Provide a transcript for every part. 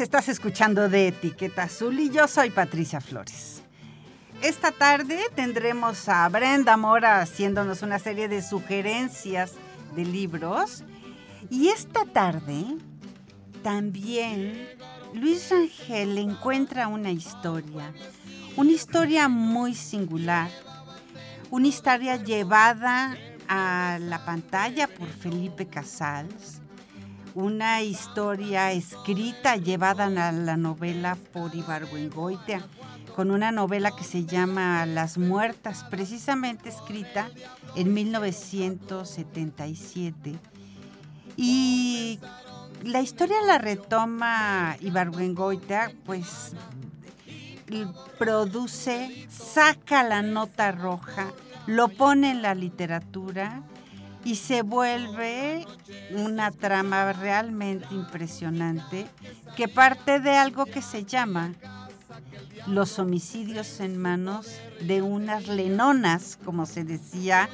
Estás? Escuchando de Etiqueta Azul y yo soy Patricia Flores. Esta tarde tendremos a Brenda Mora haciéndonos una serie de sugerencias de libros. Y esta tarde también Luis Rangel encuentra una historia, una historia muy singular, una historia llevada a la pantalla por Felipe Casals, una historia escrita llevada a la novela por Ibargüengoitia, con una novela que se llama Las Muertas, precisamente escrita en 1977. Y la historia la retoma Ibargüengoitia, pues produce, saca la nota roja, lo pone en la literatura y se vuelve una trama realmente impresionante que parte de algo que se llama los homicidios en manos de unas lenonas, como se decía,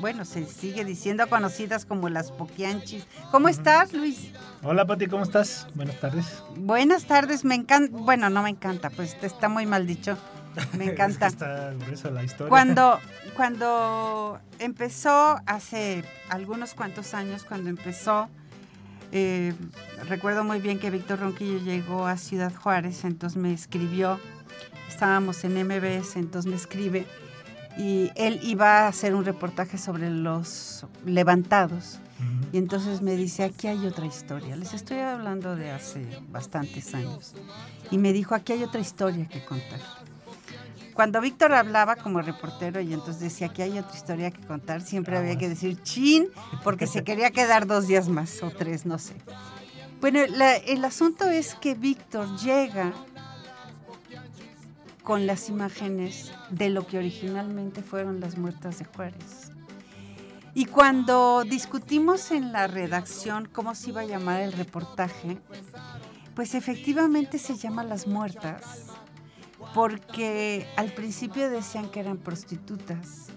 bueno, se sigue diciendo conocidas como las poquianchis. ¿Cómo estás, Luis? Hola, Pati, ¿cómo estás? Buenas tardes. Buenas tardes, me encanta, bueno, no me encanta, pues está muy mal dicho. Me encanta. Es que está gruesa la historia. Cuando, cuando empezó, hace algunos cuantos años, cuando empezó, eh, recuerdo muy bien que Víctor Ronquillo llegó a Ciudad Juárez, entonces me escribió, estábamos en MBS, entonces me escribe, y él iba a hacer un reportaje sobre los levantados. Y entonces me dice, aquí hay otra historia. Les estoy hablando de hace bastantes años. Y me dijo, aquí hay otra historia que contar. Cuando Víctor hablaba como reportero y entonces decía que hay otra historia que contar, siempre había que decir chin, porque se quería quedar dos días más o tres, no sé. Bueno, la- el asunto es que Víctor llega con las imágenes de lo que originalmente fueron las muertas de Juárez. Y cuando discutimos en la redacción cómo se iba a llamar el reportaje, pues efectivamente se llama Las Muertas, porque al principio decían que eran prostitutas,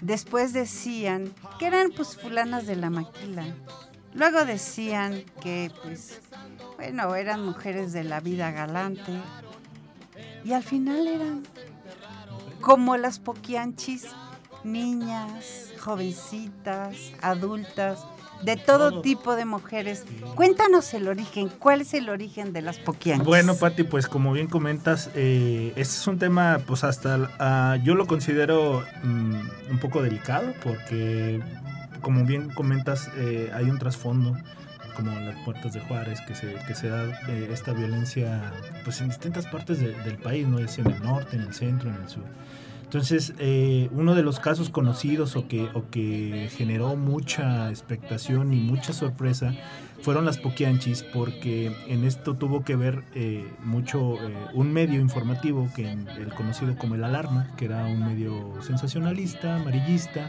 después decían que eran pues fulanas de la maquila, luego decían que pues, bueno, eran mujeres de la vida galante, y al final eran como las poquianchis, niñas, jovencitas, adultas, de todo Todo. tipo de mujeres. Cuéntanos el origen, ¿cuál es el origen de las poquianchis? Bueno, Pati, pues como bien comentas, eh, este es un tema, pues hasta ah, yo lo considero mm, un poco delicado porque, como bien comentas, eh, hay un trasfondo como las puertas de Juárez que se, que se da eh, esta violencia pues en distintas partes de- del país, no es en el norte, en el centro, en el sur. Entonces, eh, uno de los casos conocidos o que, o que generó mucha expectación y mucha sorpresa fueron las Poquianchis, porque en esto tuvo que ver eh, mucho eh, un medio informativo, que en- el conocido como El Alarma, que era un medio sensacionalista, amarillista,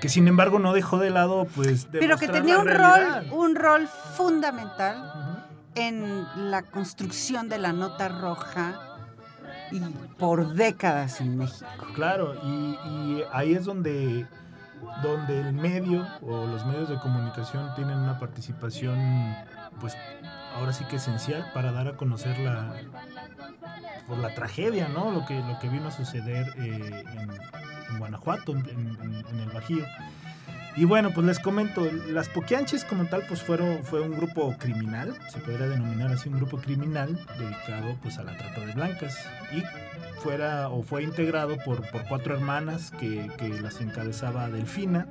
que sin embargo no dejó de lado, pues, Pero que tenía un realidad. rol, un rol fundamental en la construcción de la nota roja y por décadas en México. Claro, y, ahí es donde, donde el medio o los medios de comunicación tienen una participación, pues ahora sí que esencial para dar a conocer la, por la tragedia, ¿no? Lo que, lo que vino a suceder eh, en, Guanajuato, en el Bajío. Y bueno, pues les comento, las Poquianches como tal, pues fueron, fue un grupo criminal, se podría denominar así un grupo criminal dedicado pues a la trata de blancas y fuera o fue integrado por, por cuatro hermanas que, que las encabezaba Delfina,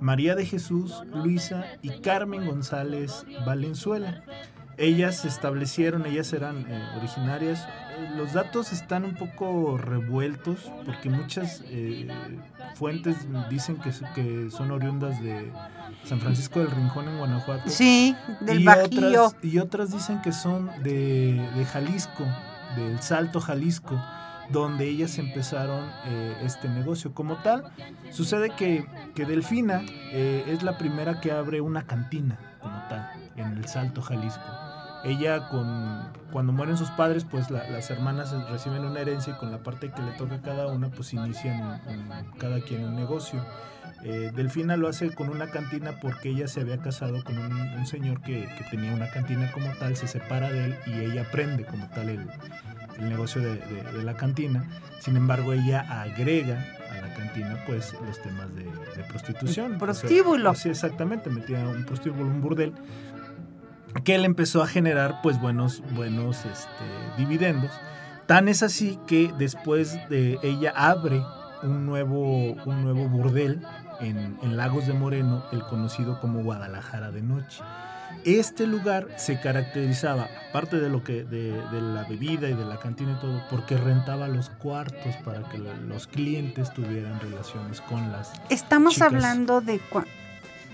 María de Jesús, Luisa y Carmen González Valenzuela. Ellas se establecieron, ellas eran eh, originarias. Eh, los datos están un poco revueltos porque muchas eh, fuentes dicen que, que son oriundas de San Francisco del Rincón en Guanajuato. Sí, del y Bajío. Otras, y otras dicen que son de, de Jalisco, del Salto Jalisco, donde ellas empezaron eh, este negocio. Como tal, sucede que, que Delfina eh, es la primera que abre una cantina, como tal, en el Salto Jalisco. Ella, con, cuando mueren sus padres, pues la- las hermanas reciben una herencia y con la parte que le toca a cada una, pues inician un- un- cada quien un negocio. Eh, Delfina lo hace con una cantina porque ella se había casado con un, un señor que, que tenía una cantina como tal, se separa de él y ella aprende como tal el, el negocio de, de- de la cantina. Sin embargo, ella agrega a la cantina pues los temas de, de prostitución. El O sea, prostíbulo. sí, exactamente, metía un prostíbulo, un burdel que él empezó a generar pues buenos, buenos este, dividendos. Tan es así que después de ella abre un nuevo, un nuevo burdel en, en Lagos de Moreno, el conocido como Guadalajara de Noche. Este lugar se caracterizaba, aparte de lo que de, de la bebida y de la cantina y todo, porque rentaba los cuartos para que los clientes tuvieran relaciones con las Estamos chicas. hablando de,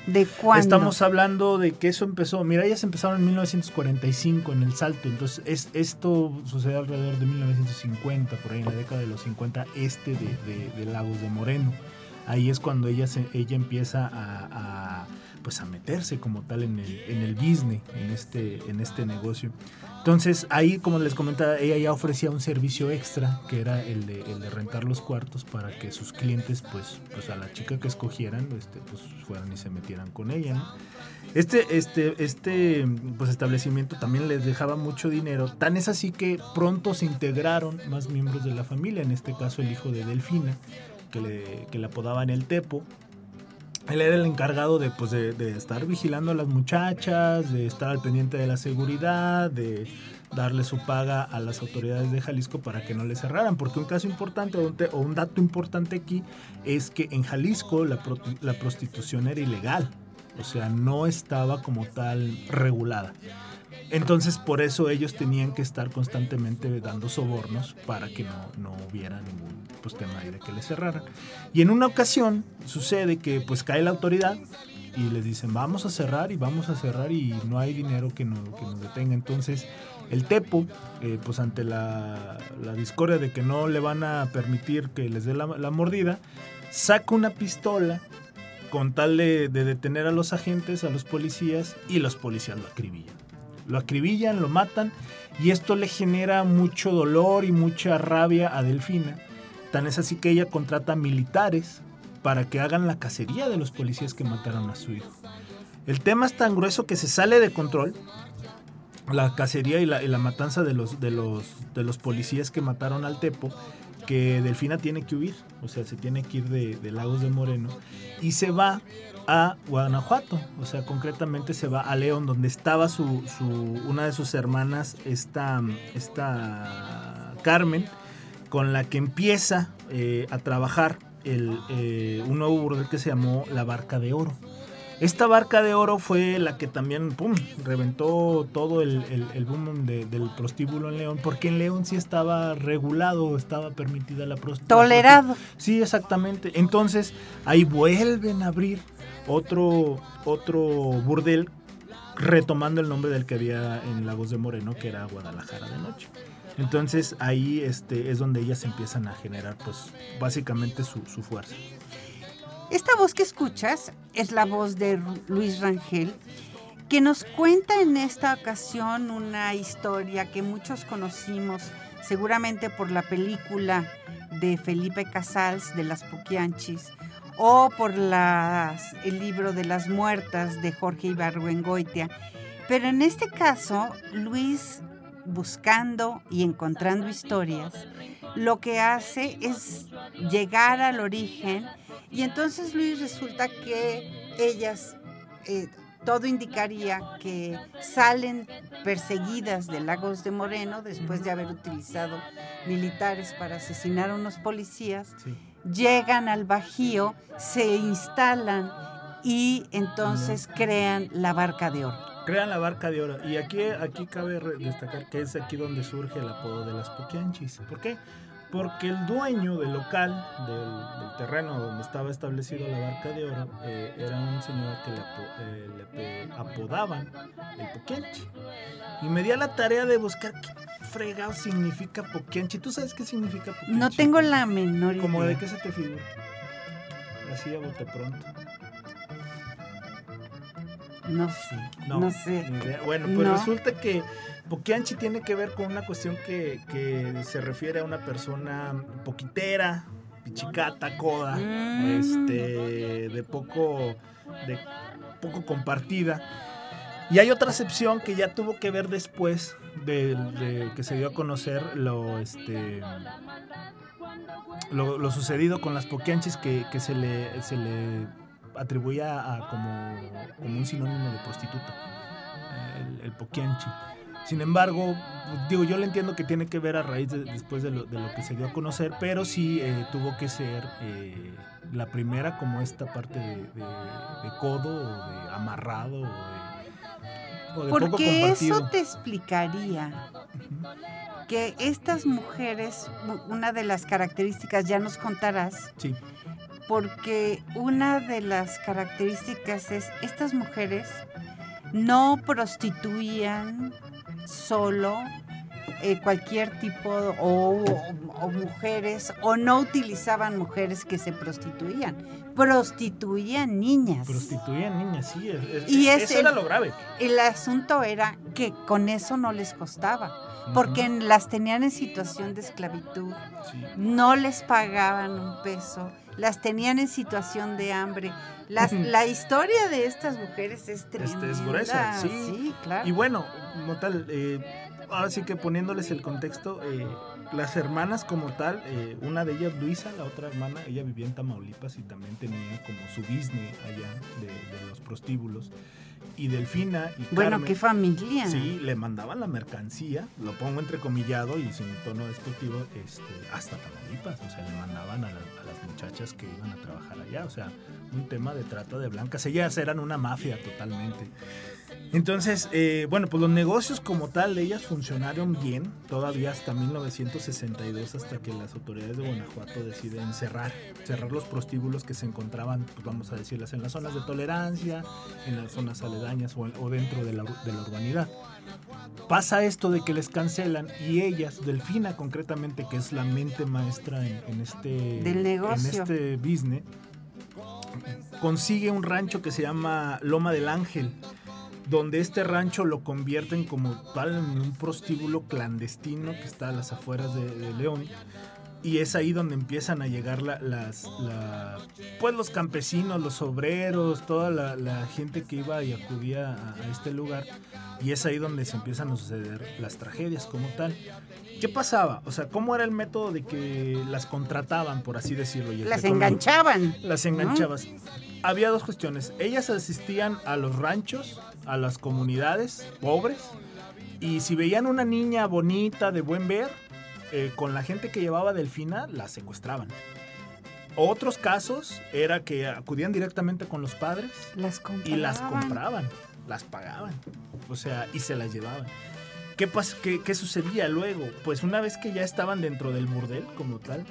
de cuándo. Estamos hablando de que eso empezó, mira, ellas empezaron en 1945 en el Salto, entonces es, esto sucedió alrededor de 1950, por ahí en la década de los 50, este de, de- de Lagos de Moreno. Ahí es cuando ella, se- ella empieza a, pues a meterse como tal en el, en el business, en este, en este negocio. Entonces ahí, como les comentaba, ella ya ofrecía un servicio extra, que era el de, rentar los cuartos para que sus clientes, pues, pues a la chica que escogieran, este, pues fueran y se metieran con ella. Este, este, este pues, establecimiento también les dejaba mucho dinero. Tan es así que pronto se integraron más miembros de la familia, en este caso el hijo de Delfina, que le, que le apodaban el Tepo. Él era el encargado de, pues, de, estar vigilando a las muchachas, de estar al pendiente de la seguridad, de darle su paga a las autoridades de Jalisco para que no le cerraran. Porque un caso importante o un, dato importante aquí es que en Jalisco la, la prostitución era ilegal. O sea, no estaba como tal regulada. Entonces, por eso ellos tenían que estar constantemente dando sobornos para que no, no hubiera ningún pues, tema ahí de que les cerraran. Y en una ocasión sucede que pues cae la autoridad y les dicen vamos a cerrar y vamos a cerrar y no hay dinero que, no- que nos detenga. Entonces el Tepo, eh, pues ante la, la discordia de que no le van a permitir que les dé la, la mordida, saca una pistola con tal de, de detener a los agentes, a los policías, y los policías lo acribillan. Lo acribillan, lo matan, y esto le genera mucho dolor y mucha rabia a Delfina. Es así que ella contrata militares para que hagan la cacería de los policías que mataron a su hijo. El tema es tan grueso que se sale de control. La cacería y la, y la matanza de los, de, los, de los policías que mataron al Tepo, que Delfina tiene que huir, o sea, se tiene que ir de, de Lagos de Moreno, y se va a Guanajuato, o sea, concretamente se va a León, donde estaba su, su- una de sus hermanas, esta, esta Carmen, con la que empieza eh, a trabajar el, eh, un nuevo burdel que se llamó La Barca de Oro. Esta barca de oro fue la que también, pum, reventó todo el, el- el boom de- del prostíbulo en León, porque en León sí estaba regulado, estaba permitida la prostitución. Tolerado. Sí, exactamente. Entonces, ahí vuelven a abrir otro, otro burdel, retomando el nombre del que había en Lagos de Moreno, que era Guadalajara de Noche. Entonces, ahí este, es donde ellas empiezan a generar, pues, básicamente su, su fuerza. Esta voz que escuchas es la voz de Luis Rangel, que nos cuenta en esta ocasión una historia que muchos conocimos seguramente por la película de Felipe Casals de las Puquianchis o por el libro de las muertas de Jorge Ibargüengoitia. Pero en este caso, Luis, buscando y encontrando historias, lo que hace es llegar al origen y entonces Luis resulta que ellas, eh, todo indicaría que salen perseguidas de Lagos de Moreno después de haber utilizado militares para asesinar a unos policías, Sí. llegan al Bajío, se instalan y entonces crean la barca de oro. Crean la barca de oro. Y aquí, aquí cabe destacar que es aquí donde surge el apodo de las Puquianchis. ¿Por qué? Porque el dueño del local, del, terreno donde estaba establecido la barca de oro, eh, era un señor que le, eh, apodaban el Poquianchi. Y me di a la tarea de buscar qué fregado significa Poquianchi. ¿Tú sabes qué significa Poquianchi? No tengo la menor idea. ¿Cómo de qué se te figura? Así a bote pronto. No sé. No, sé. Bueno, pues resulta que Poquianchi tiene que ver con una cuestión que, se refiere a una persona poquitera, pichicata, coda, mm. este, de poco, de poco compartida. Y hay otra excepción que ya tuvo que ver después de, que se dio a conocer lo, este, lo, sucedido con las poquianchis que, se, le, se le atribuía a como, como un sinónimo de prostituta, el, el poquianchi. Sin embargo, digo, yo le entiendo que tiene que ver a raíz de, después de lo, que se dio a conocer, pero sí eh, tuvo que ser eh, la primera como esta parte de, codo o de amarrado o de, Porque eso te explicaría que estas mujeres, una de las características, ya nos contarás, sí. Porque una de las características es, estas mujeres no prostituían solo eh, cualquier tipo o, mujeres o no utilizaban mujeres que se prostituían, prostituían niñas. Prostituían niñas, sí, y eso era lo grave. El asunto era que con eso no les costaba. Porque las tenían en situación de esclavitud, no les pagaban un peso, las tenían en situación de hambre, la historia de estas mujeres es tremenda. es gruesa, sí. claro. Y bueno, como tal, eh, ahora sí que poniéndoles el contexto, eh, las hermanas como tal, eh, una de ellas, Luisa, la otra hermana, ella vivía en Tamaulipas y también tenía como su business allá de, los prostíbulos. Y Delfina y Bueno, qué familia. Sí, le mandaban la mercancía, lo pongo entrecomillado y sin tono despectivo, este, hasta Tamaulipas. O sea, le mandaban a, a las muchachas que iban a trabajar allá. O sea, un tema de trata de blancas. Ellas eran una mafia totalmente. Entonces, eh, bueno, pues los negocios como tal de ellas funcionaron bien, todavía hasta 1962, hasta que las autoridades de Guanajuato deciden cerrar, cerrar los prostíbulos que se encontraban, pues vamos a decirlas, en las zonas de tolerancia, en las zonas aledañas o, dentro de la, urbanidad. Pasa esto de que les cancelan y ellas, Delfina concretamente, que es la mente maestra en, este, Del negocio. en este business, consigue un rancho que se llama Loma del Ángel, donde este rancho lo convierten como tal en un prostíbulo clandestino que está a las afueras de, León. Y es ahí donde empiezan a llegar las, pues los campesinos, los obreros, toda la, gente que iba y acudía a, este lugar. Y es ahí donde se empiezan a suceder las tragedias como tal. ¿Qué pasaba? O sea, ¿cómo era el método de que las contrataban, por así decirlo? las enganchaban. Las enganchabas. Había dos cuestiones. Ellas asistían a los ranchos, a las comunidades pobres, y si veían una niña bonita, de buen ver, eh, con la gente que llevaba Delfina, la secuestraban. Otros casos era que acudían directamente con los padres y las compraban, las pagaban, o sea, y se las llevaban. ¿Qué, qué, sucedía luego? Pues una vez que ya estaban dentro del burdel como tal,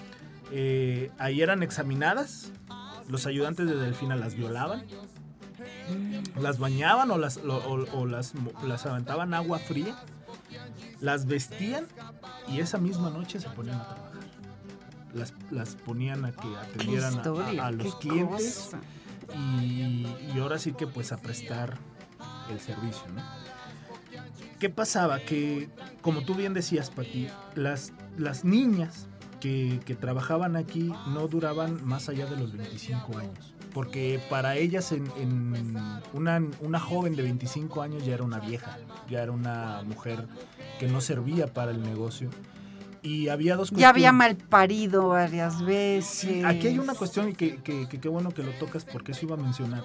eh, ahí eran examinadas, los ayudantes de Delfina las violaban, las bañaban o las, o, las, las aventaban agua fría, las vestían y esa misma noche se ponían a trabajar. Las, las ponían a que atendieran a, los clientes y, y, ahora sí que pues a prestar el servicio, ¿no? ¿Qué pasaba? Que, como tú bien decías, Pati, las, las niñas que, trabajaban aquí no duraban más allá de los 25 años. Porque para ellas, en, una, una, joven de 25 años ya era una vieja, ya era una mujer que no servía para el negocio. Y había dos Ya había mal parido varias veces. aquí hay una cuestión y que qué bueno que lo tocas porque eso iba a mencionar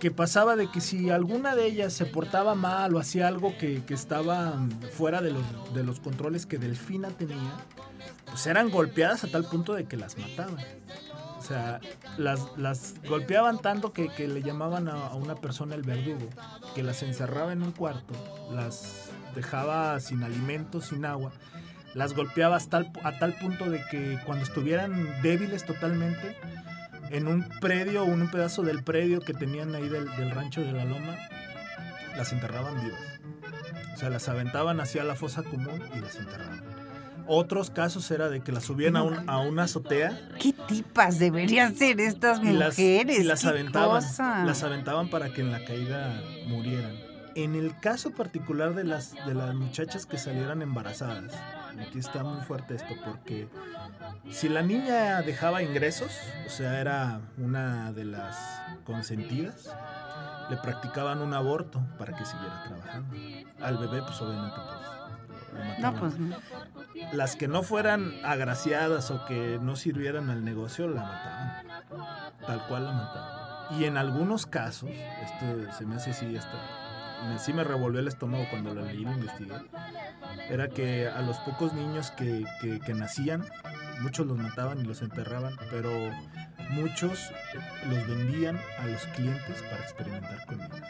que pasaba de que si alguna de ellas se portaba mal o hacía algo que, estaba fuera de los, de los controles que Delfina tenía, pues eran golpeadas a tal punto de que las mataban. Sea, las, las golpeaban tanto que, le llamaban a, una persona el verdugo, que las encerraba en un cuarto, las dejaba sin alimentos, sin agua, las golpeaba hasta a tal punto de que cuando estuvieran débiles totalmente, en un predio o un pedazo del predio que tenían ahí del, del rancho de la loma, las enterraban vivas. O sea, las aventaban hacia la fosa común y las enterraban. Otros casos era de que las subían a, un, a una azotea. ¿Qué tipas deberían ser estas y las, mujeres? y las ¿Qué aventaban. cosa? Las aventaban para que en la caída murieran. En el caso particular de las, de las muchachas que salieran embarazadas, aquí está muy fuerte esto, porque si la niña dejaba ingresos, o sea, era una de las consentidas, le practicaban un aborto para que siguiera trabajando. Al bebé, pues obviamente, pues No, pues no. Las que no fueran agraciadas o que no sirvieran al negocio, la mataban. Tal cual la mataban. Y en algunos casos, este se me hace así hasta. Me, sí me revolvió el estómago cuando lo leí y lo investigué. Era que a los pocos niños que, que- que nacían, muchos los mataban y los enterraban, pero muchos los vendían a los clientes para experimentar con ellos.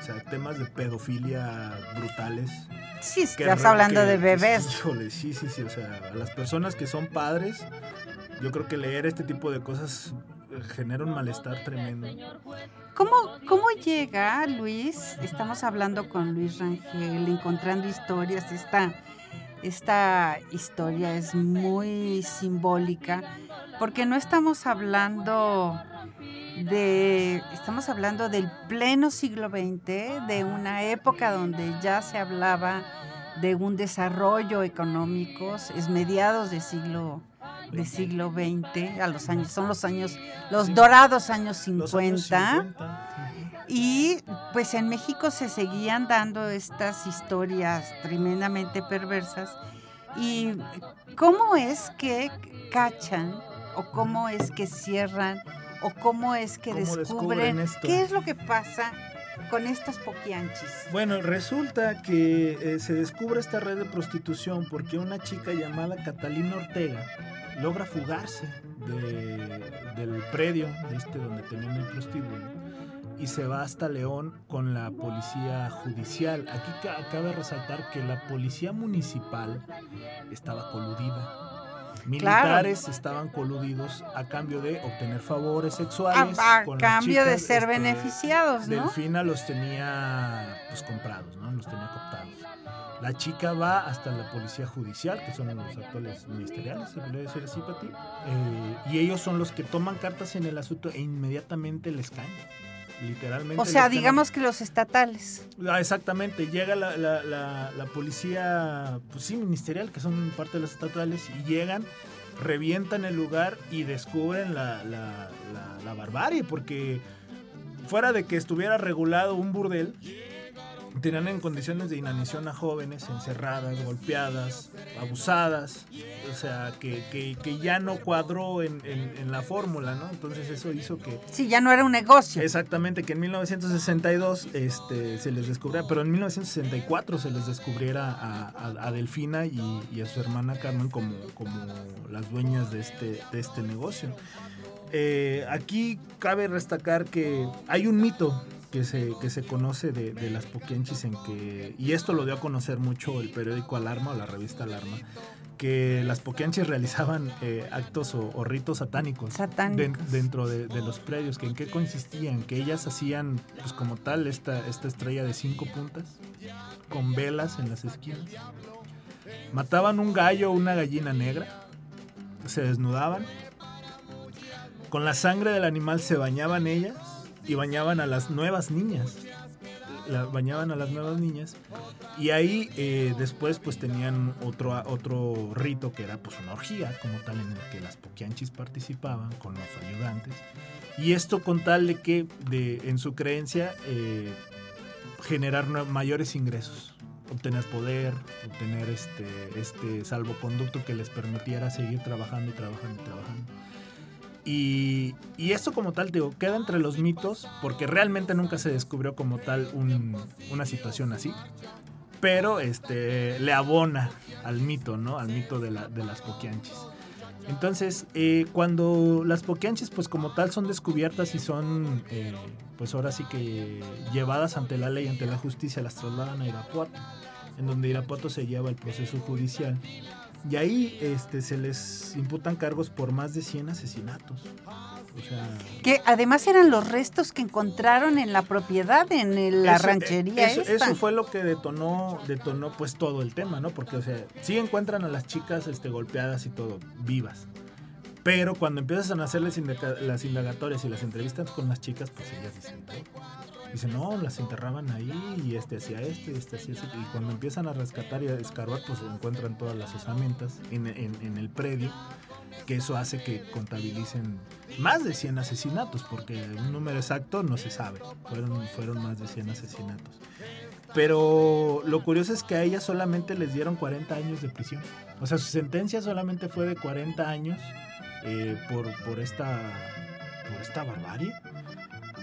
O sea, temas de pedofilia brutales. Sí, estás hablando que- de bebés. híjole, sí, sí, sí. O sea, a las personas que son padres, yo creo que leer este tipo de cosas eh, genera un malestar tremendo. ¿Cómo, ¿Cómo llega Luis? Estamos hablando con Luis Rangel, encontrando historias. Esta, esta historia es muy simbólica porque no estamos hablando de, estamos hablando del pleno siglo XX, de una época donde ya se hablaba de un desarrollo económico, es mediados de siglo de siglo XX, a los años, son los años, los dorados años 50. Los años 50, Y pues en México se seguían dando estas historias tremendamente perversas. ¿Y cómo es que cachan o cómo es que cierran o cómo es que ¿Cómo descubren, qué es lo que pasa con estas poquianchis? Bueno, resulta que eh, se descubre esta red de prostitución porque una chica llamada Catalina Ortega logra fugarse de- del predio de este donde tenían el prostíbulo y se va hasta León con la policía judicial. Aquí ca- cabe resaltar que la policía municipal estaba coludida. Militares estaban coludidos a cambio de obtener favores sexuales. A, a con las cambio de ser este, beneficiados, ¿no? Delfina los tenía pues comprados, ¿no? Los tenía cooptados. La chica va hasta la policía judicial, que son los actuales ministeriales, se podría decir así, Pati. Eh, y ellos son los que toman cartas en el asunto e inmediatamente les caen. Literalmente. O sea, digamos que los estatales. Ah, exactamente, llega la, la- la- la policía, pues sí, ministerial, que son parte de los estatales, y llegan, revientan el lugar y descubren la, la- la- la barbarie, porque fuera de que estuviera regulado un burdel, tenían en condiciones de inanición a jóvenes encerradas, golpeadas, abusadas, o sea, que, que- que ya no cuadró en, en- en la fórmula, ¿no? Entonces eso hizo que Sí, ya no era un negocio. Exactamente, que en 1962 este, se les descubriera, pero en 1964 se les descubriera a, a- a Delfina y, y a su hermana Carmen como, como las dueñas de este, de este negocio. Eh, aquí cabe destacar que hay un mito que se, que se conoce de, de las poquianchis en que, y esto lo dio a conocer mucho el periódico Alarma o la revista Alarma, que las poquianchis realizaban eh, actos o, o ritos satánicos Satánicos. den- dentro de, de los predios, que en qué consistían, que ellas hacían pues como tal esta, esta estrella de cinco puntas con velas en las esquinas. Mataban un gallo o una gallina negra, se desnudaban, con la sangre del animal se bañaban ellas y bañaban a las nuevas niñas. La, bañaban a las nuevas niñas. Y ahí eh, después pues tenían otro, otro rito que era pues una orgía como tal en el que las poquianchis participaban con los ayudantes. Y esto con tal de que de, en su creencia eh, generar mayores ingresos obtener poder obtener este, este salvoconducto que les permitiera seguir trabajando y trabajando y trabajando y, y esto como tal, digo, queda entre los mitos porque realmente nunca se descubrió como tal un- una situación así. Pero este, le abona al mito, ¿no? Al mito de, la- de las poquianchis. Entonces, eh, cuando las poquianchis, pues como tal, son descubiertas y son, eh, pues ahora sí que llevadas ante la ley, ante la justicia, las trasladan a Irapuato. en donde Irapuato se lleva el proceso judicial. Y ahí este, se les imputan cargos por más de 100 asesinatos. que además eran los restos que encontraron en la propiedad, en la ranchería. Eso, eso, fue lo que detonó, detonó pues todo el tema, ¿no? Porque, o sea, sí encuentran a las chicas este, golpeadas y todo, vivas. Pero cuando empiezas a hacer las indagatorias y las entrevistas con las chicas, pues ellas dicen Dicen, no, las enterraban ahí y este hacía esto y este hacía eso. Y cuando empiezan a rescatar y a escarbar, pues encuentran todas las osamentas en, en, el predio, que eso hace que contabilicen más de 100 asesinatos, porque un número exacto no se sabe. Fueron, fueron más de 100 asesinatos. Pero lo curioso es que a ellas solamente les dieron 40 años de prisión. O sea, su sentencia solamente fue de 40 años eh, por, por, esta, por esta barbarie.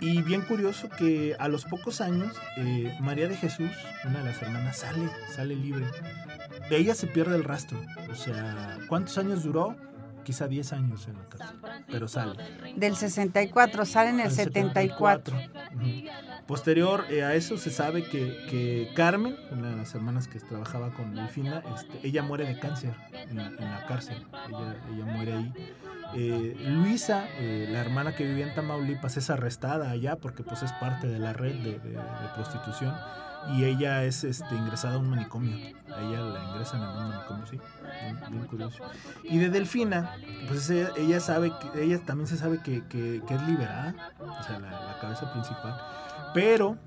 Y bien curioso que a los pocos años, eh, María de Jesús, una de las hermanas, sale, sale libre. De ella se pierde el rastro. O sea, ¿cuántos años duró? Quizá 10 años en la cárcel, pero sale. Del 64, sale en el 74. Posterior eh, a eso se sabe que, Carmen, una de las hermanas que trabajaba con Delfina, este, ella muere de cáncer en la, cárcel. Ella, ella muere ahí. Eh, Luisa, eh, la hermana que vivía en Tamaulipas, es arrestada allá porque pues es parte de la red de, prostitución y ella es este, ingresada a un manicomio. A ella la ingresan en un manicomio, sí, bien, curioso. Y de Delfina, pues ella, sabe, que, ella también se sabe que, es liberada, o sea, la, cabeza principal, pero,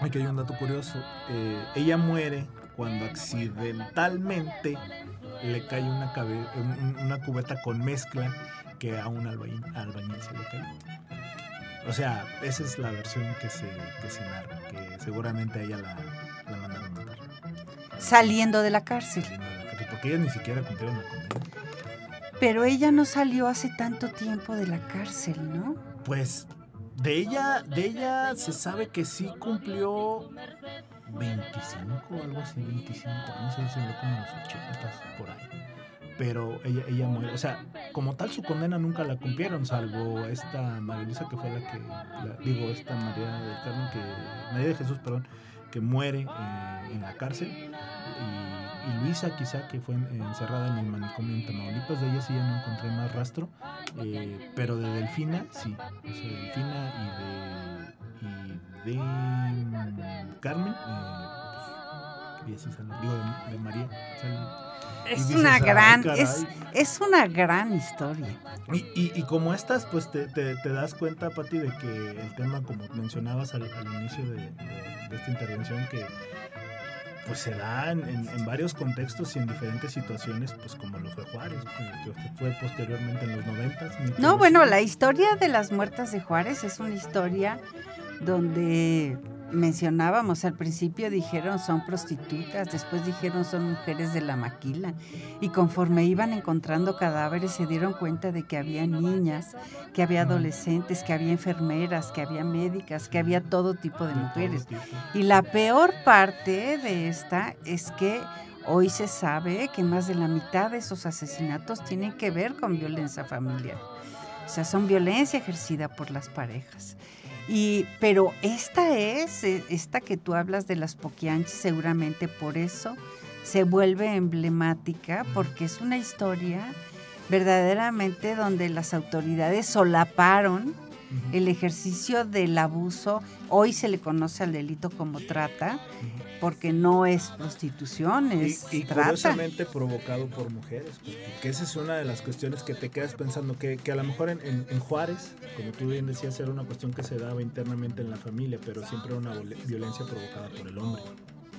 aquí hay un dato curioso, eh, ella muere cuando accidentalmente le cae una, una cubeta con mezcla que a un albañil, se le cae. O sea, esa es la versión que se, que se narra, que seguramente a ella la, la mandaron matar. Saliendo de la cárcel. porque ella ni siquiera cumplieron la condena. Pero ella no salió hace tanto tiempo de la cárcel, ¿no? Pues de ella, de ella se sabe que sí cumplió 25 o algo así, 25 años, se lo como los 80 por ahí. Pero ella, ella muere, o sea, como tal su condena nunca la cumplieron, salvo esta María Luisa que fue la que, digo, esta María de Carmen, que, María de Jesús, perdón, que muere eh, en la cárcel. Y, Luisa quizá que fue encerrada en el manicomio en Tamaulipas, de ella sí ya no encontré más rastro, eh, pero de Delfina sí, o sea, Delfina y de de Carmen, eh, pues, digo de, María. es una gran, es, es, una gran historia. Y, y, como estas, pues te, te, das cuenta, Pati, de que el tema, como mencionabas al, inicio de, de, esta intervención, que pues se da en, en, varios contextos y en diferentes situaciones, pues como lo fue Juárez, que, fue posteriormente en los noventas. No, bueno, la historia de las muertas de Juárez es una historia donde mencionábamos al principio, dijeron son prostitutas, después dijeron son mujeres de la maquila y conforme iban encontrando cadáveres se dieron cuenta de que había niñas, que había adolescentes, que había enfermeras, que había médicas, que había todo tipo de mujeres. Y la peor parte de esta es que hoy se sabe que más de la mitad de esos asesinatos tienen que ver con violencia familiar. O sea, son violencia ejercida por las parejas. Y, pero esta es, eh, esta que tú hablas de las Poquianchis, seguramente por eso se vuelve emblemática, porque es una historia verdaderamente donde las autoridades solaparon el ejercicio del abuso. Hoy se le conoce al delito como trata, porque no es prostitución, es y, y curiosamente provocado por mujeres, porque esa es una de las cuestiones que te quedas pensando, que, a lo mejor en, Juárez, como tú bien decías, era una cuestión que se daba internamente en la familia, pero siempre era una violencia provocada por el hombre.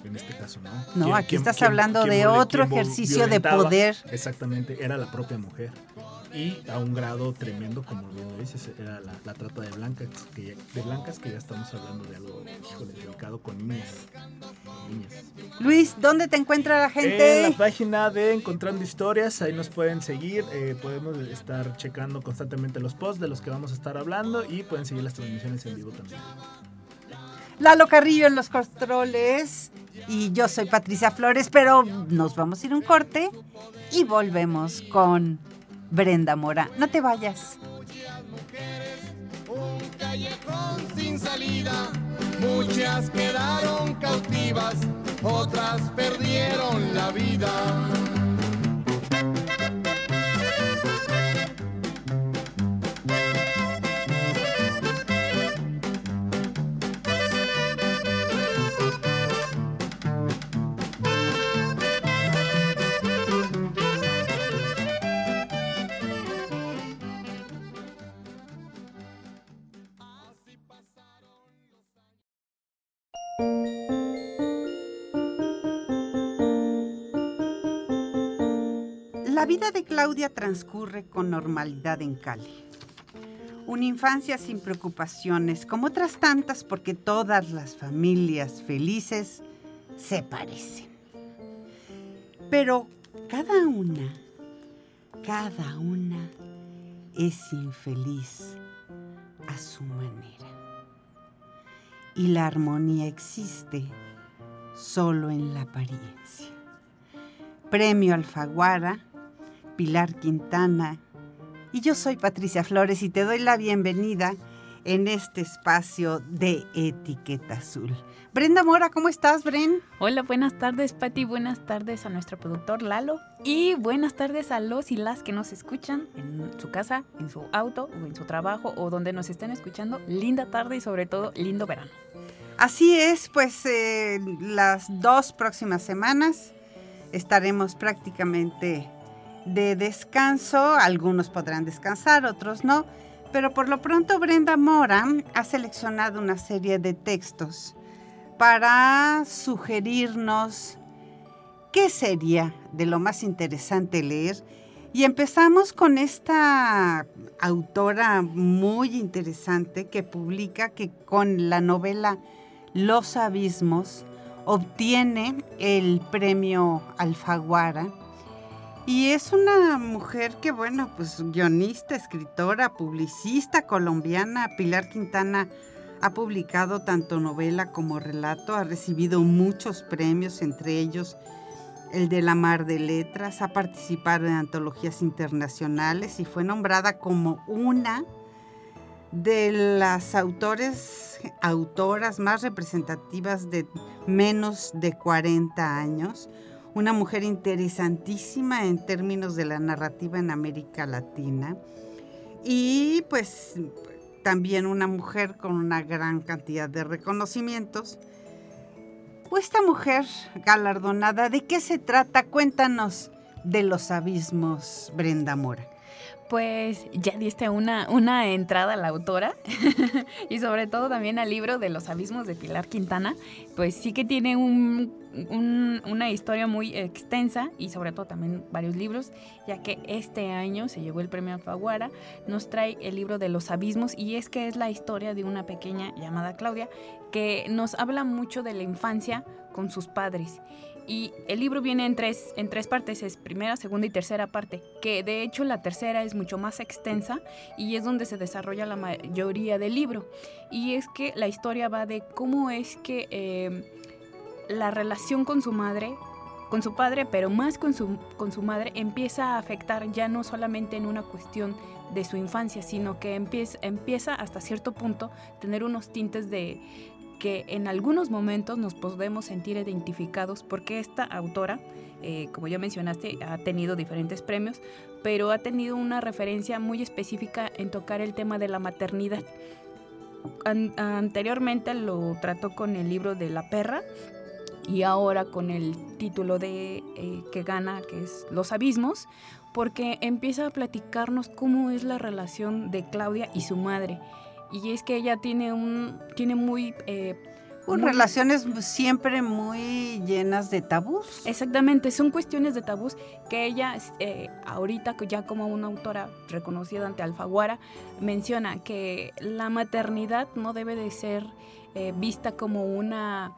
En este caso, ¿no? No, aquí estás hablando de otro ejercicio de poder. Exactamente, era la propia mujer y a un grado tremendo, como bien lo dices, era la, trata de blancas, que, de blancas, que ya estamos hablando de algo, delicado con niñas, Luis, ¿dónde te encuentra la gente? En la página de Encontrando Historias, ahí nos pueden seguir, eh, podemos estar checando constantemente los posts de los que vamos a estar hablando y pueden seguir las transmisiones en vivo también. Lalo Carrillo en los controles y yo soy Patricia Flores, pero nos vamos a ir un corte y volvemos con Brenda Mora. No te vayas. Muchas mujeres, un callejón sin salida, muchas quedaron cautivas otras perdieron la vida. La vida de Claudia transcurre con normalidad en Cali. Una infancia sin preocupaciones, como otras tantas, porque todas las familias felices se parecen. Pero cada una, cada una es infeliz a su manera. Y la armonía existe solo en la apariencia. Premio Alfaguara, Pilar Quintana, y yo soy Patricia Flores y te doy la bienvenida en este espacio de Etiqueta Azul. Brenda Mora, ¿cómo estás, Bren? Hola, buenas tardes, Pati. Buenas tardes a nuestro productor Lalo. Y buenas tardes a los y las que nos escuchan en su casa, en su auto o en su trabajo o donde nos estén escuchando. Linda tarde y sobre todo lindo verano. Así es, pues eh, las dos próximas semanas estaremos prácticamente de descanso. Algunos podrán descansar, otros no. Pero por lo pronto Brenda Mora ha seleccionado una serie de textos para sugerirnos qué sería de lo más interesante leer. Y empezamos con esta autora muy interesante que publica que con la novela Los Abismos obtiene el premio Alfaguara y es una mujer que, bueno, pues guionista, escritora, publicista colombiana. Pilar Quintana ha publicado tanto novela como relato, ha recibido muchos premios, entre ellos el de la Mar de Letras, ha participado en antologías internacionales y fue nombrada como una de las autores, autoras más representativas de menos de 40 años una mujer interesantísima en términos de la narrativa en América Latina y pues también una mujer con una gran cantidad de reconocimientos. Pues esta mujer galardonada, ¿de qué se trata? Cuéntanos de los abismos, Brenda Mora pues ya diste una, una entrada a la autora y sobre todo también al libro de los abismos de Pilar Quintana, pues sí que tiene una historia muy extensa y sobre todo también varios libros, ya que este año se llevó el premio Alfaguara, nos trae el libro de los abismos y es que es la historia de una pequeña llamada Claudia que nos habla mucho de la infancia con sus padres y el libro viene en tres, en tres partes, es primera, segunda y tercera parte, que de hecho la tercera es mucho más extensa y es donde se desarrolla la mayoría del libro. Y es que la historia va de cómo es que eh, la relación con su madre, con su padre, pero más con su, con su madre, empieza a afectar ya no solamente en una cuestión de su infancia, sino que empieza, empieza hasta cierto punto tener unos tintes de, que en algunos momentos nos podemos sentir identificados porque esta autora, eh, como ya mencionaste, ha tenido diferentes premios, pero ha tenido una referencia muy específica en tocar el tema de la maternidad. anteriormente lo trató con el libro de La perra y ahora con el título de eh, que gana, que es Los abismos, porque empieza a platicarnos cómo es la relación de Claudia y su madre y es que ella tiene un tiene muy eh, relaciones siempre muy llenas de tabús. Exactamente, son cuestiones de tabús que ella eh, ahorita ya como una autora reconocida ante Alfaguara menciona que la maternidad no debe de ser eh, vista como una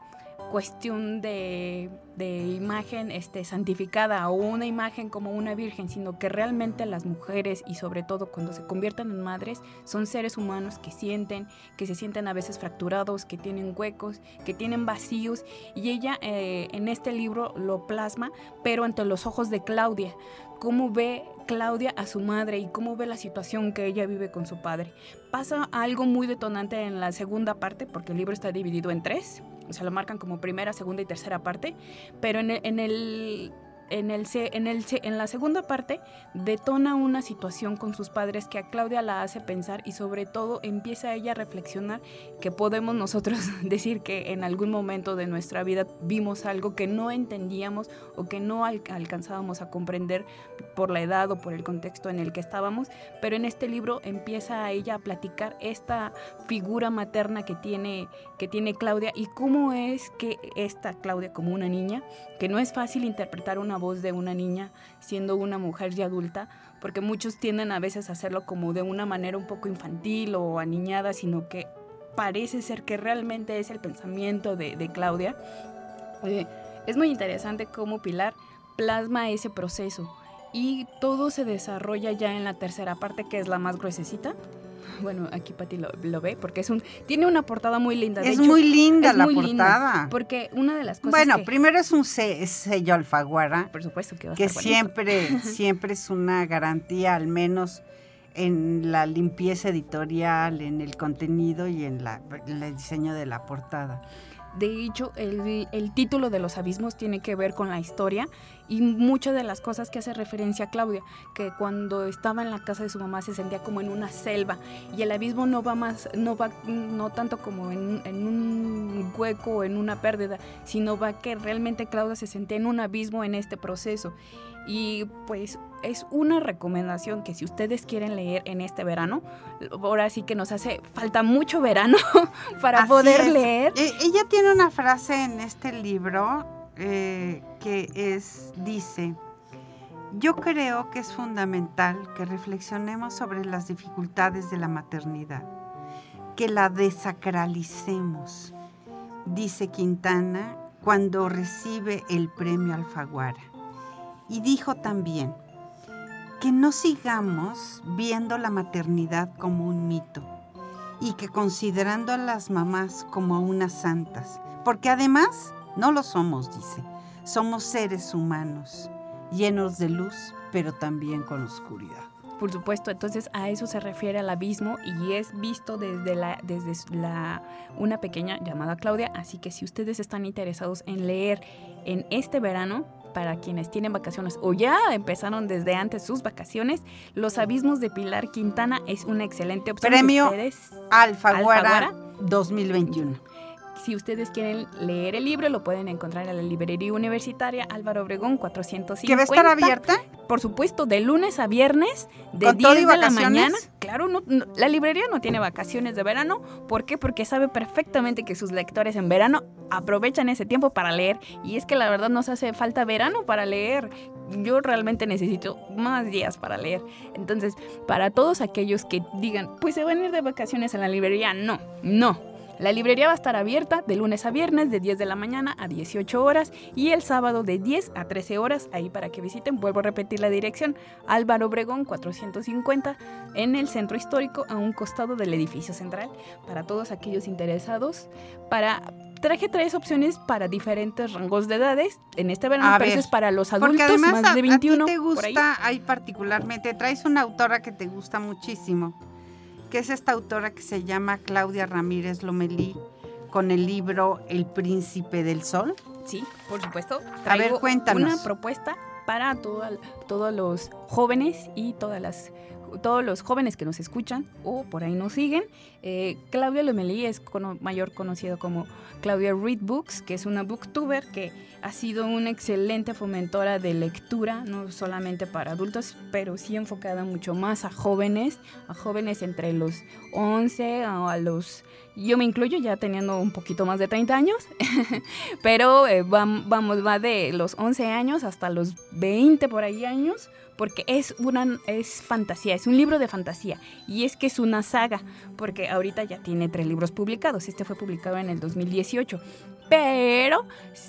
cuestión de de imagen este, santificada o una imagen como una virgen, sino que realmente las mujeres y sobre todo cuando se convierten en madres son seres humanos que sienten, que se sienten a veces fracturados, que tienen huecos, que tienen vacíos y ella eh, en este libro lo plasma, pero ante los ojos de Claudia, cómo ve Claudia a su madre y cómo ve la situación que ella vive con su padre. Pasa algo muy detonante en la segunda parte, porque el libro está dividido en tres, o sea, lo marcan como primera, segunda y tercera parte, pero en el, en el en, el, en, el, en la segunda parte detona una situación con sus padres que a Claudia la hace pensar y sobre todo empieza ella a reflexionar que podemos nosotros decir que en algún momento de nuestra vida vimos algo que no entendíamos o que no alcanzábamos a comprender por la edad o por el contexto en el que estábamos, pero en este libro empieza ella a platicar esta figura materna que tiene, que tiene Claudia y cómo es que esta Claudia como una niña, que no es fácil interpretar una voz de una niña siendo una mujer ya adulta, porque muchos tienden a veces a hacerlo como de una manera un poco infantil o aniñada, sino que parece ser que realmente es el pensamiento de, Claudia. Eh, es muy interesante cómo Pilar plasma ese proceso y todo se desarrolla ya en la tercera parte, que es la más gruesecita. Bueno, aquí Pati lo, ve porque es un tiene una portada muy linda. es muy linda la portada. porque una de las cosas Bueno, primero es un sello Alfaguara. Por supuesto que va a Que siempre siempre es una garantía al menos en la limpieza editorial, en el contenido y en, la, en el diseño de la portada. De hecho, el, título de los abismos tiene que ver con la historia y muchas de las cosas que hace referencia a Claudia, que cuando estaba en la casa de su mamá se sentía como en una selva y el abismo no va más, no va no tanto como en, en un hueco o en una pérdida, sino va que realmente Claudia se sentía en un abismo en este proceso. Y pues es una recomendación que si ustedes quieren leer en este verano, ahora sí que nos hace falta mucho verano para poder leer. E, ella tiene una frase en este libro eh, que es, dice, yo creo que es fundamental que reflexionemos sobre las dificultades de la maternidad, que la desacralicemos, dice Quintana cuando recibe el premio Alfaguara. Y dijo también, que no sigamos viendo la maternidad como un mito y que considerando a las mamás como unas santas, porque además no lo somos, dice. Somos seres humanos, llenos de luz, pero también con oscuridad. Por supuesto, entonces a eso se refiere al abismo y es visto desde, la, desde la, una pequeña llamada Claudia, así que si ustedes están interesados en leer en este verano, para quienes tienen vacaciones o ya empezaron desde antes sus vacaciones, Los Abismos de Pilar Quintana es una excelente opción. Premio Alfaguara 2021. Si ustedes quieren leer el libro, lo pueden encontrar en la librería universitaria Álvaro Obregón 450. ¿Que va a estar abierta? Por supuesto, de lunes a viernes, de 10 de la mañana. Claro, la librería no tiene vacaciones de verano. ¿Por qué? Porque sabe perfectamente que sus lectores en verano aprovechan ese tiempo para leer. Y es que la verdad nos hace falta verano para leer. Yo realmente necesito más días para leer. Entonces, para todos aquellos que digan, pues se van a ir de vacaciones a la librería, no, no la librería va a estar abierta de lunes a viernes de 10 de la mañana a 18 horas y el sábado de 10 a 13 horas, ahí para que visiten, vuelvo a repetir la dirección, Álvaro Obregón 450 en el centro histórico a un costado del edificio central, para todos aquellos interesados, para traje tres opciones para diferentes rangos de edades. En este verano es para los adultos más de 21. A, ti te gusta, hay particularmente, traes una autora que te gusta muchísimo que es esta autora que se llama Claudia Ramírez Lomelí, con el libro El Príncipe del Sol. Sí, por supuesto. A ver, cuéntanos. Una propuesta para todos los jóvenes y todas las todos los jóvenes que nos escuchan o por ahí nos siguen. Eh, Claudia Lomelí es mayor conocido como Claudia Read Books, que es una booktuber que ha sido una excelente fomentora de lectura, no solamente para adultos, pero sí enfocada mucho más a jóvenes, a jóvenes entre los 11 o a los... Yo me incluyo ya teniendo un poquito más de 30 años, pero eh, vamos, va de los 11 años hasta los 20 por ahí años porque es una es fantasía, es un libro de fantasía y es que es una saga, porque ahorita ya tiene tres libros publicados, este fue publicado en el 2018, pero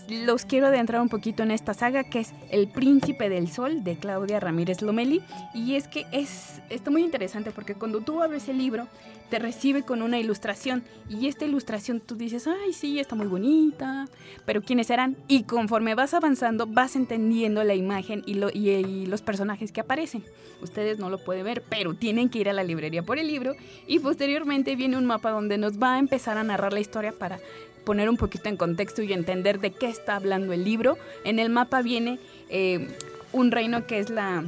los quiero adentrar un poquito en esta saga que es El Príncipe del Sol de Claudia Ramírez Lomeli. Y es que es, está muy interesante porque cuando tú abres el libro te recibe con una ilustración y esta ilustración tú dices, ay sí, está muy bonita, pero ¿quiénes serán? Y conforme vas avanzando vas entendiendo la imagen y, lo, y los personajes que aparecen. Ustedes no lo pueden ver, pero tienen que ir a la librería por el libro y posteriormente viene un mapa donde nos va a empezar a narrar la historia para poner un poquito en contexto y entender de qué está hablando el libro. En el mapa viene eh, un reino que es la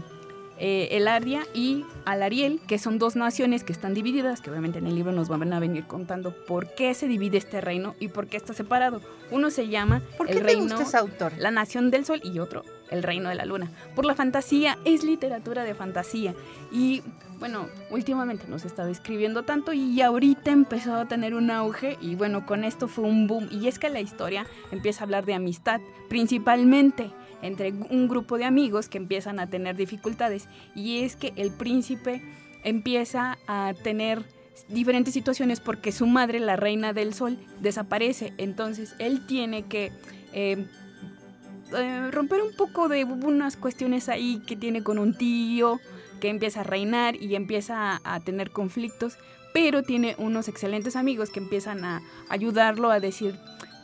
eh, el Ardia y Alariel, que son dos naciones que están divididas, que obviamente en el libro nos van a venir contando por qué se divide este reino y por qué está separado. Uno se llama el reino, autor? la nación del sol y otro el reino de la luna. Por la fantasía, es literatura de fantasía y bueno, últimamente nos estaba escribiendo tanto y ahorita empezó a tener un auge y bueno, con esto fue un boom. Y es que la historia empieza a hablar de amistad, principalmente entre un grupo de amigos que empiezan a tener dificultades. Y es que el príncipe empieza a tener diferentes situaciones porque su madre, la reina del sol, desaparece. Entonces él tiene que... Eh, eh, romper un poco de unas cuestiones ahí que tiene con un tío, que empieza a reinar y empieza a, tener conflictos, pero tiene unos excelentes amigos que empiezan a ayudarlo a decir,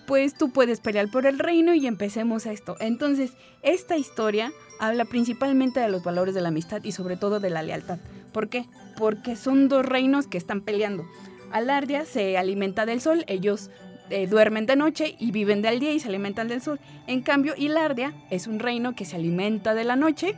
pues tú puedes pelear por el reino y empecemos esto. Entonces, esta historia habla principalmente de los valores de la amistad y sobre todo de la lealtad. ¿Por qué? Porque son dos reinos que están peleando. Alardia se alimenta del sol, ellos eh, duermen de noche y viven del día y se alimentan del sol. En cambio, Hilardia es un reino que se alimenta de la noche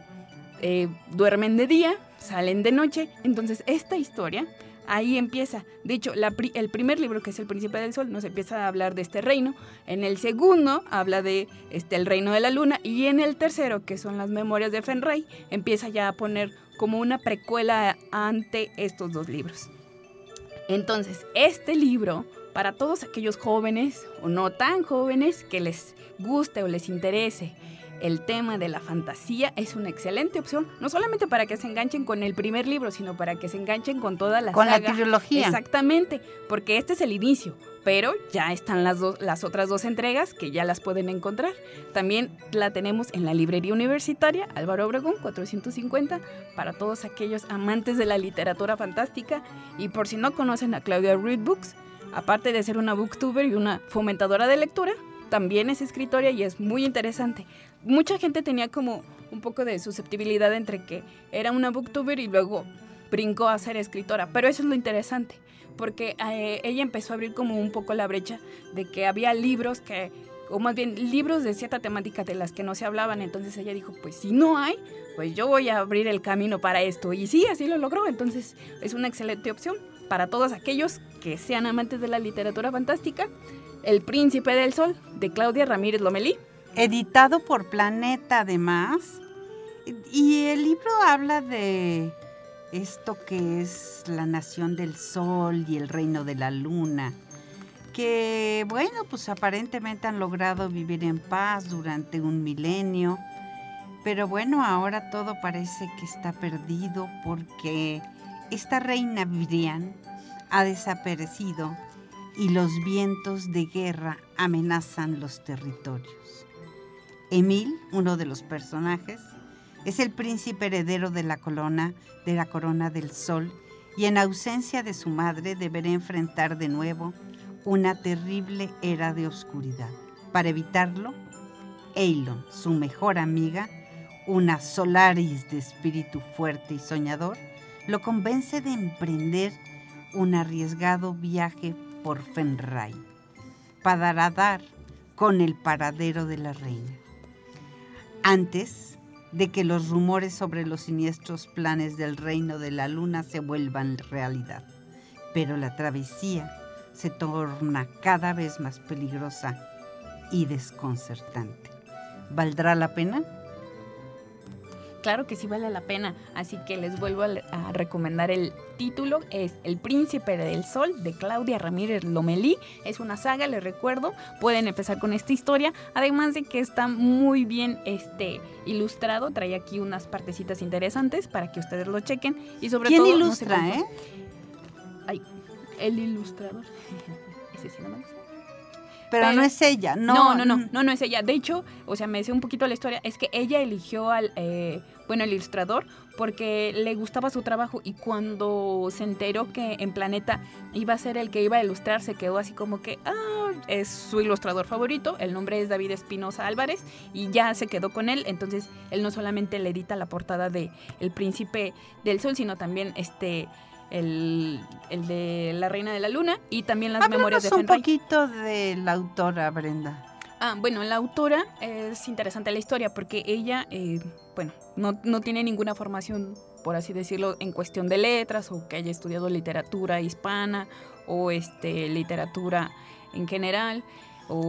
eh, duermen de día, salen de noche. Entonces, esta historia ahí empieza. De hecho, el primer libro, que es El Príncipe del Sol, nos empieza a hablar de este reino. En el segundo habla de este, el reino de la luna. Y en el tercero, que son las memorias de Fenray, empieza ya a poner como una precuela ante estos dos libros. Entonces, este libro, para todos aquellos jóvenes o no tan jóvenes que les guste o les interese el tema de la fantasía es una excelente opción, no solamente para que se enganchen con el primer libro, sino para que se enganchen con toda la con la trilogía. Exactamente, porque este es el inicio, pero ya están las, dos, las otras dos entregas que ya las pueden encontrar. También la tenemos en la librería universitaria Álvaro Obregón 450 para todos aquellos amantes de la literatura fantástica y por si no conocen a Claudia Reed Books, aparte de ser una booktuber y una fomentadora de lectura, también es escritora y es muy interesante mucha gente tenía como un poco de susceptibilidad entre que era una booktuber y luego brincó a ser escritora. Pero eso es lo interesante, porque eh, ella empezó a abrir como un poco la brecha de que había libros que, o más bien libros de cierta temática de las que no se hablaban. Entonces ella dijo, pues si no hay, pues yo voy a abrir el camino para esto. Y sí, así lo logró. Entonces es una excelente opción para todos aquellos que sean amantes de la literatura fantástica. El Príncipe del Sol, de Claudia Ramírez Lomelí editado por Planeta además. Y el libro habla de esto que es la nación del sol y el reino de la luna, que bueno, pues aparentemente han logrado vivir en paz durante un milenio, pero bueno, ahora todo parece que está perdido porque esta reina Virian ha desaparecido y los vientos de guerra amenazan los territorios. Emil, uno de los personajes, es el príncipe heredero de la corona, de la corona del sol, y en ausencia de su madre deberá enfrentar de nuevo una terrible era de oscuridad. Para evitarlo, Eilon, su mejor amiga, una Solaris de espíritu fuerte y soñador, lo convence de emprender un arriesgado viaje por Fenray para dar con el paradero de la reina antes de que los rumores sobre los siniestros planes del reino de la luna se vuelvan realidad. Pero la travesía se torna cada vez más peligrosa y desconcertante. ¿Valdrá la pena? Claro que sí vale la pena. Así que les vuelvo a, recomendar el título. Es El Príncipe del Sol de Claudia Ramírez Lomelí. Es una saga, les recuerdo. Pueden empezar con esta historia. Además de que está muy bien este, ilustrado. Trae aquí unas partecitas interesantes para que ustedes lo chequen. Y sobre ¿Quién todo. ilustra, no eh? Ay, el ilustrador. Ese sí no Pero, no es ella, no. No, no, no, no, no es ella. De hecho, o sea, me sé un poquito la historia, es que ella eligió al, eh, bueno, el ilustrador porque le gustaba su trabajo y cuando se enteró que en Planeta iba a ser el que iba a ilustrar, se quedó así como que, ah, es su ilustrador favorito, el nombre es David Espinosa Álvarez y ya se quedó con él, entonces él no solamente le edita la portada de El Príncipe del Sol, sino también este el, el de La Reina de la Luna y también las memorias de un poquito de la autora, Brenda. Ah, bueno, la autora es interesante la historia porque ella, eh, bueno, no, no, tiene ninguna formación, por así decirlo, en cuestión de letras o que haya estudiado literatura hispana o este, literatura en general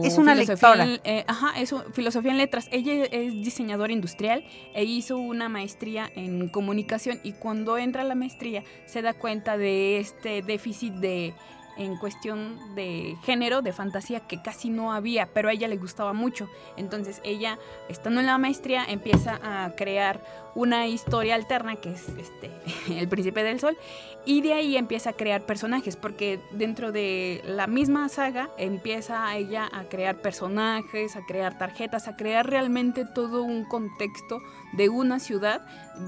es una lectora. Eh, ajá, es filosofía en letras. Ella es diseñadora industrial e hizo una maestría en comunicación y cuando entra a la maestría se da cuenta de este déficit de en cuestión de género, de fantasía, que casi no había, pero a ella le gustaba mucho. Entonces ella, estando en la maestría, empieza a crear una historia alterna, que es este, El Príncipe del Sol, y de ahí empieza a crear personajes, porque dentro de la misma saga empieza ella a crear personajes, a crear tarjetas, a crear realmente todo un contexto de una ciudad,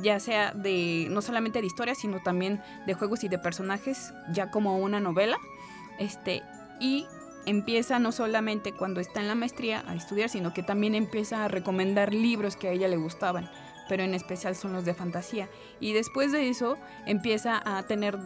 ya sea de no solamente de historia, sino también de juegos y de personajes, ya como una novela. Este, y empieza no solamente cuando está en la maestría a estudiar, sino que también empieza a recomendar libros que a ella le gustaban, pero en especial son los de fantasía. Y después de eso empieza a tener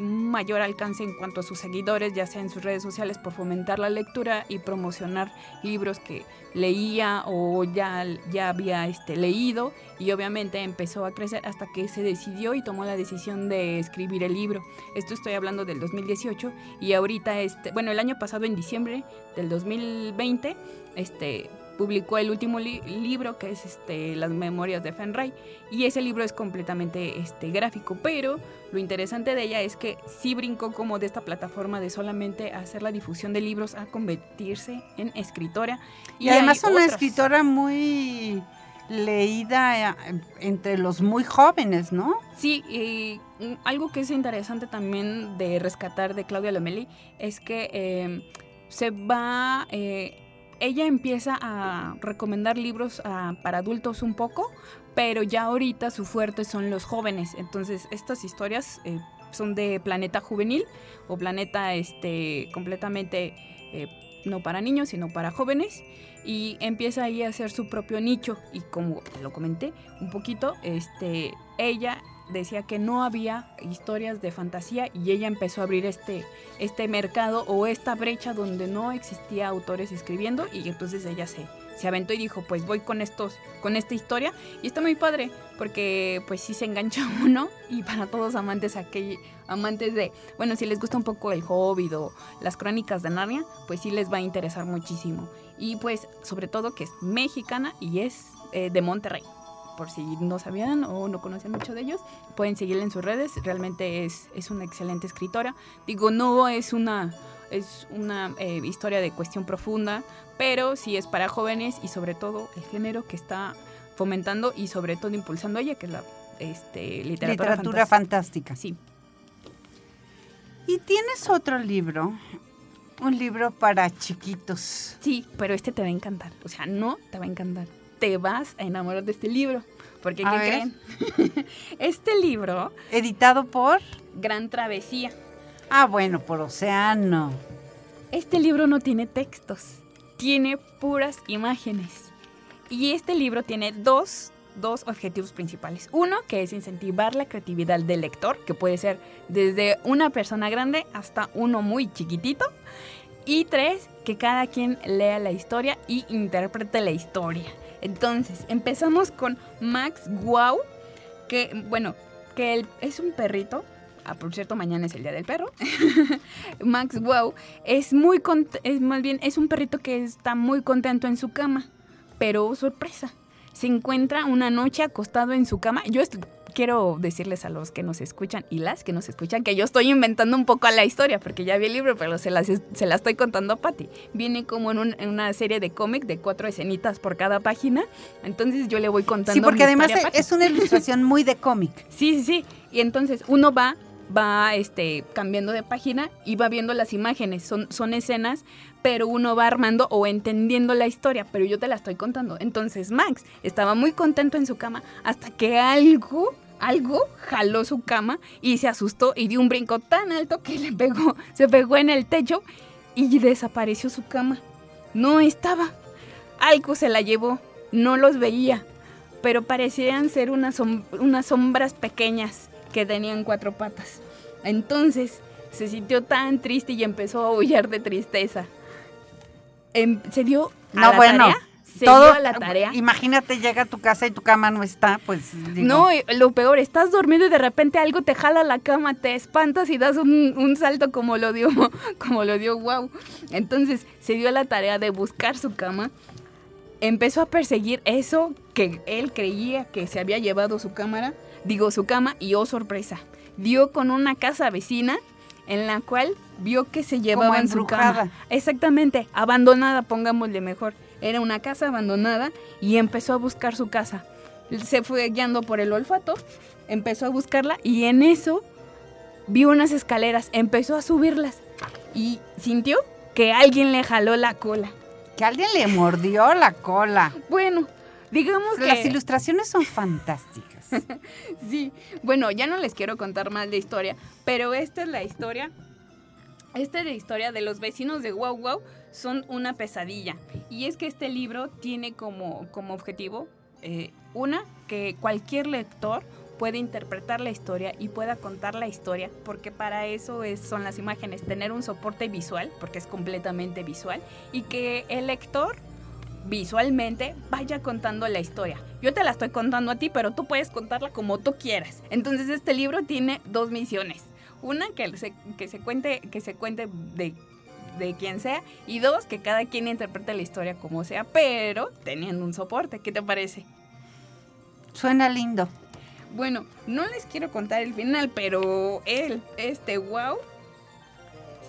mayor alcance en cuanto a sus seguidores, ya sea en sus redes sociales por fomentar la lectura y promocionar libros que leía o ya, ya había este, leído y obviamente empezó a crecer hasta que se decidió y tomó la decisión de escribir el libro. Esto estoy hablando del 2018 y ahorita, este, bueno, el año pasado en diciembre del 2020, este, publicó el último libro que es este, Las Memorias de Fenray y ese libro es completamente este, gráfico, pero lo interesante de ella es que sí brincó como de esta plataforma de solamente hacer la difusión de libros a convertirse en escritora. Y, además una escritora muy leída eh, entre los muy jóvenes, ¿no? Sí, y algo que es interesante también de rescatar de Claudia Lomeli es que eh, se va... Eh, ella empieza a recomendar libros ah, para adultos un poco, pero ya ahorita su fuerte son los jóvenes. Entonces, estas historias eh, son de planeta juvenil o planeta este, completamente eh, no para niños, sino para jóvenes. Y empieza ahí a hacer su propio nicho. Y como lo comenté un poquito, este, ella decía que no había historias de fantasía y ella empezó a abrir este, este mercado o esta brecha donde no existía autores escribiendo y entonces ella se, se aventó y dijo pues voy con estos con esta historia. Y está muy padre porque pues sí se engancha uno y para todos amantes aquel amantes de bueno si les gusta un poco el Hobbit o las crónicas de Narnia pues sí les va a interesar muchísimo. Y pues sobre todo que es mexicana y es eh, de Monterrey por si no sabían o no conocían mucho de ellos, pueden seguirla en sus redes. Realmente es, es una excelente escritora. Digo, no es una, es una eh, historia de cuestión profunda, pero sí es para jóvenes y sobre todo el género que está fomentando y sobre todo impulsando ella, que es la este, literatura, literatura fantástica. Sí. Y tienes otro libro, un libro para chiquitos. Sí, pero este te va a encantar. O sea, no te va a encantar te vas a enamorar de este libro. Porque, ¿qué creen? este libro... Editado por... Gran Travesía. Ah, bueno, por Océano. Este libro no tiene textos, tiene puras imágenes. Y este libro tiene dos, dos objetivos principales. Uno, que es incentivar la creatividad del lector, que puede ser desde una persona grande hasta uno muy chiquitito. Y tres, que cada quien lea la historia y interprete la historia. Entonces, empezamos con Max Wow, que, bueno, que él es un perrito. Ah, por cierto, mañana es el día del perro. Max Wow es muy, es más bien, es un perrito que está muy contento en su cama. Pero, sorpresa, se encuentra una noche acostado en su cama. Yo quiero decirles a los que nos escuchan y las que nos escuchan que yo estoy inventando un poco la historia, porque ya vi el libro, pero se la, se la estoy contando a Patti. Viene como en, una serie de cómic de cuatro escenitas por cada página, entonces yo le voy contando. Sí, porque además es una ilustración muy de cómic. Sí, sí, sí. Y entonces uno va va este, cambiando de página y va viendo las imágenes. Son, son escenas, pero uno va armando o entendiendo la historia, pero yo te la estoy contando. Entonces Max estaba muy contento en su cama hasta que algo algo jaló su cama y se asustó y dio un brinco tan alto que le pegó, se pegó en el techo y desapareció su cama. No estaba. Algo se la llevó, no los veía, pero parecían ser unas, unas sombras pequeñas que tenían cuatro patas. Entonces se sintió tan triste y empezó a aullar de tristeza. Em, se dio a la tarea se todo, dio la tarea. Imagínate, llega a tu casa y tu cama no está, pues. No, lo peor, estás dormido y de repente algo te jala la cama, te espantas y das un, salto como lo dio, como lo dio Wow. Entonces se dio la tarea de buscar su cama. Empezó a perseguir eso que él creía que se había llevado su cámara, digo su cama, y oh sorpresa, dio con una casa vecina en la cual vio que se llevaban su cama. Exactamente, abandonada, pongámosle mejor. Era una casa abandonada y empezó a buscar su casa. Se fue guiando por el olfato, empezó a buscarla y en eso vio unas escaleras, empezó a subirlas y sintió que alguien le jaló la cola. Que alguien le mordió la cola. Bueno, digamos que... Las ilustraciones son fantásticas. sí, bueno, ya no les quiero contar más de historia, pero esta es la historia esta es la historia de los vecinos de Wow Wow, son una pesadilla. Y es que este libro tiene como, como objetivo, eh, una, que cualquier lector puede interpretar la historia y pueda contar la historia, porque para eso es, son las imágenes, tener un soporte visual, porque es completamente visual, y que el lector visualmente vaya contando la historia. Yo te la estoy contando a ti, pero tú puedes contarla como tú quieras. Entonces este libro tiene dos misiones. Una, que se, que se cuente, que se cuente de, de quien sea. Y dos, que cada quien interprete la historia como sea, pero teniendo un soporte. ¿Qué te parece? Suena lindo. Bueno, no les quiero contar el final, pero él, este wow,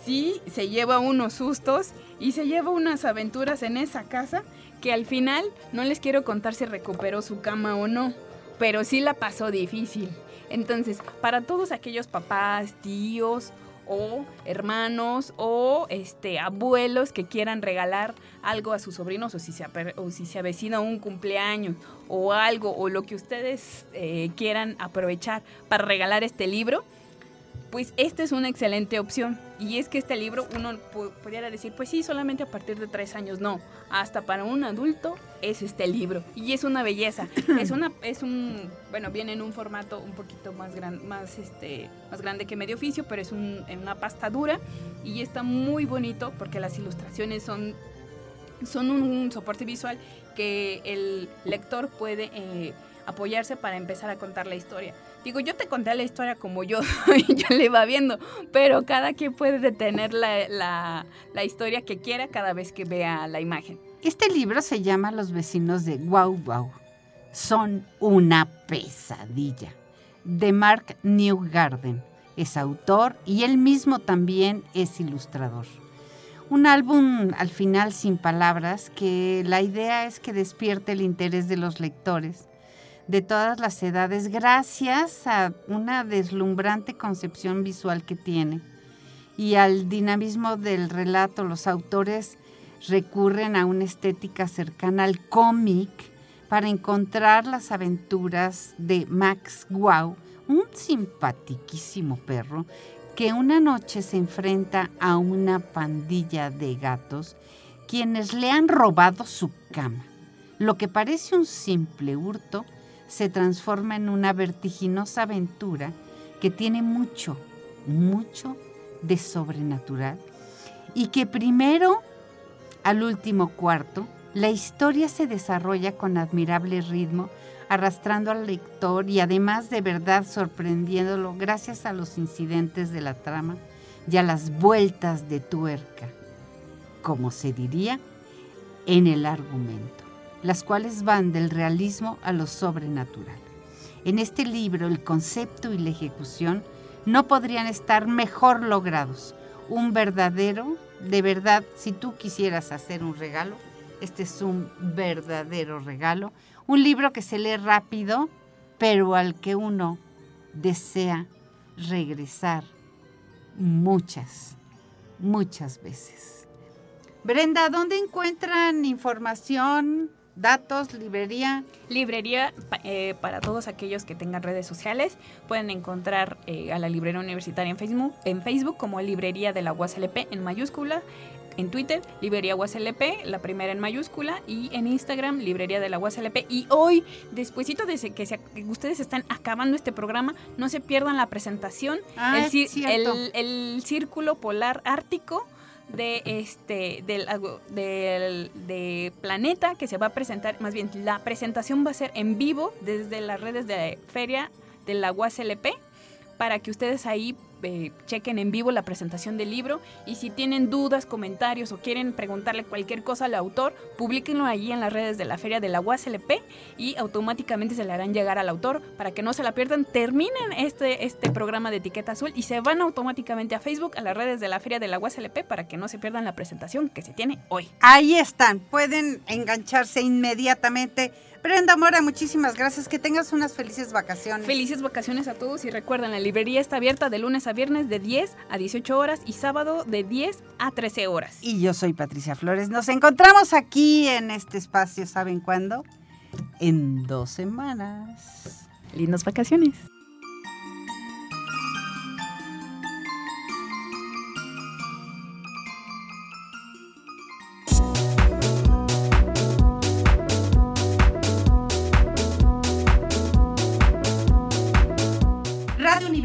sí se lleva unos sustos y se lleva unas aventuras en esa casa que al final no les quiero contar si recuperó su cama o no, pero sí la pasó difícil. Entonces, para todos aquellos papás, tíos o hermanos o este abuelos que quieran regalar algo a sus sobrinos o si se, o si se avecina un cumpleaños o algo o lo que ustedes eh, quieran aprovechar para regalar este libro, pues esta es una excelente opción. Y es que este libro uno pudiera decir, pues sí, solamente a partir de tres años. No, hasta para un adulto es este libro. Y es una belleza. es una, es un, bueno, viene en un formato un poquito más, gran, más, este, más grande que medio oficio, pero es un, en una pasta dura. Y está muy bonito porque las ilustraciones son, son un, soporte visual que el lector puede eh, apoyarse para empezar a contar la historia. Digo, yo te conté la historia como yo, yo le iba viendo, pero cada quien puede detener la, historia que quiera cada vez que vea la imagen. Este libro se llama Los vecinos de Wow Wow. Son una pesadilla. De Mark Newgarden. Es autor y él mismo también es ilustrador. Un álbum al final sin palabras que la idea es que despierte el interés de los lectores de todas las edades gracias a una deslumbrante concepción visual que tiene. Y al dinamismo del relato, los autores recurren a una estética cercana al cómic para encontrar las aventuras de Max Wow, un simpatiquísimo perro que una noche se enfrenta a una pandilla de gatos quienes le han robado su cama. Lo que parece un simple hurto se transforma en una vertiginosa aventura que tiene mucho, mucho de sobrenatural y que primero al último cuarto la historia se desarrolla con admirable ritmo, arrastrando al lector y además de verdad sorprendiéndolo gracias a los incidentes de la trama y a las vueltas de tuerca, como se diría, en el argumento las cuales van del realismo a lo sobrenatural. En este libro el concepto y la ejecución no podrían estar mejor logrados. Un verdadero, de verdad, si tú quisieras hacer un regalo, este es un verdadero regalo. Un libro que se lee rápido, pero al que uno desea regresar muchas, muchas veces. Brenda, ¿dónde encuentran información, datos, librería? Librería eh, para todos aquellos que tengan redes sociales. Pueden encontrar eh, a la librería universitaria en Facebook, en Facebook como Librería de la UASLP en mayúscula. En Twitter, Librería UASLP, la primera en mayúscula, y en Instagram, Librería de la UASLP. Y hoy, despuesito de que, ustedes están acabando este programa, no se pierdan la presentación, ah, el, el Círculo Polar Ártico, de este del, del, de Planeta que se va a presentar, más bien la presentación va a ser en vivo desde las redes de feria de la UASLP para que ustedes ahí eh, chequen en vivo la presentación del libro y si tienen dudas, comentarios o quieren preguntarle cualquier cosa al autor, publíquenlo allí en las redes de la feria de la UASLP y automáticamente se le harán llegar al autor para que no se la pierdan. Terminen este, este programa de etiqueta azul y se van automáticamente a Facebook, a las redes de la feria de la UASLP para que no se pierdan la presentación que se tiene hoy. Ahí están, pueden engancharse inmediatamente Brenda Mora, muchísimas gracias. Que tengas unas felices vacaciones. Felices vacaciones a todos y recuerden, la librería está abierta de lunes a viernes de 10 a 18 horas y sábado de 10 a 13 horas. Y yo soy Patricia Flores. Nos encontramos aquí en este espacio, ¿saben cuándo? En dos semanas. Lindas vacaciones.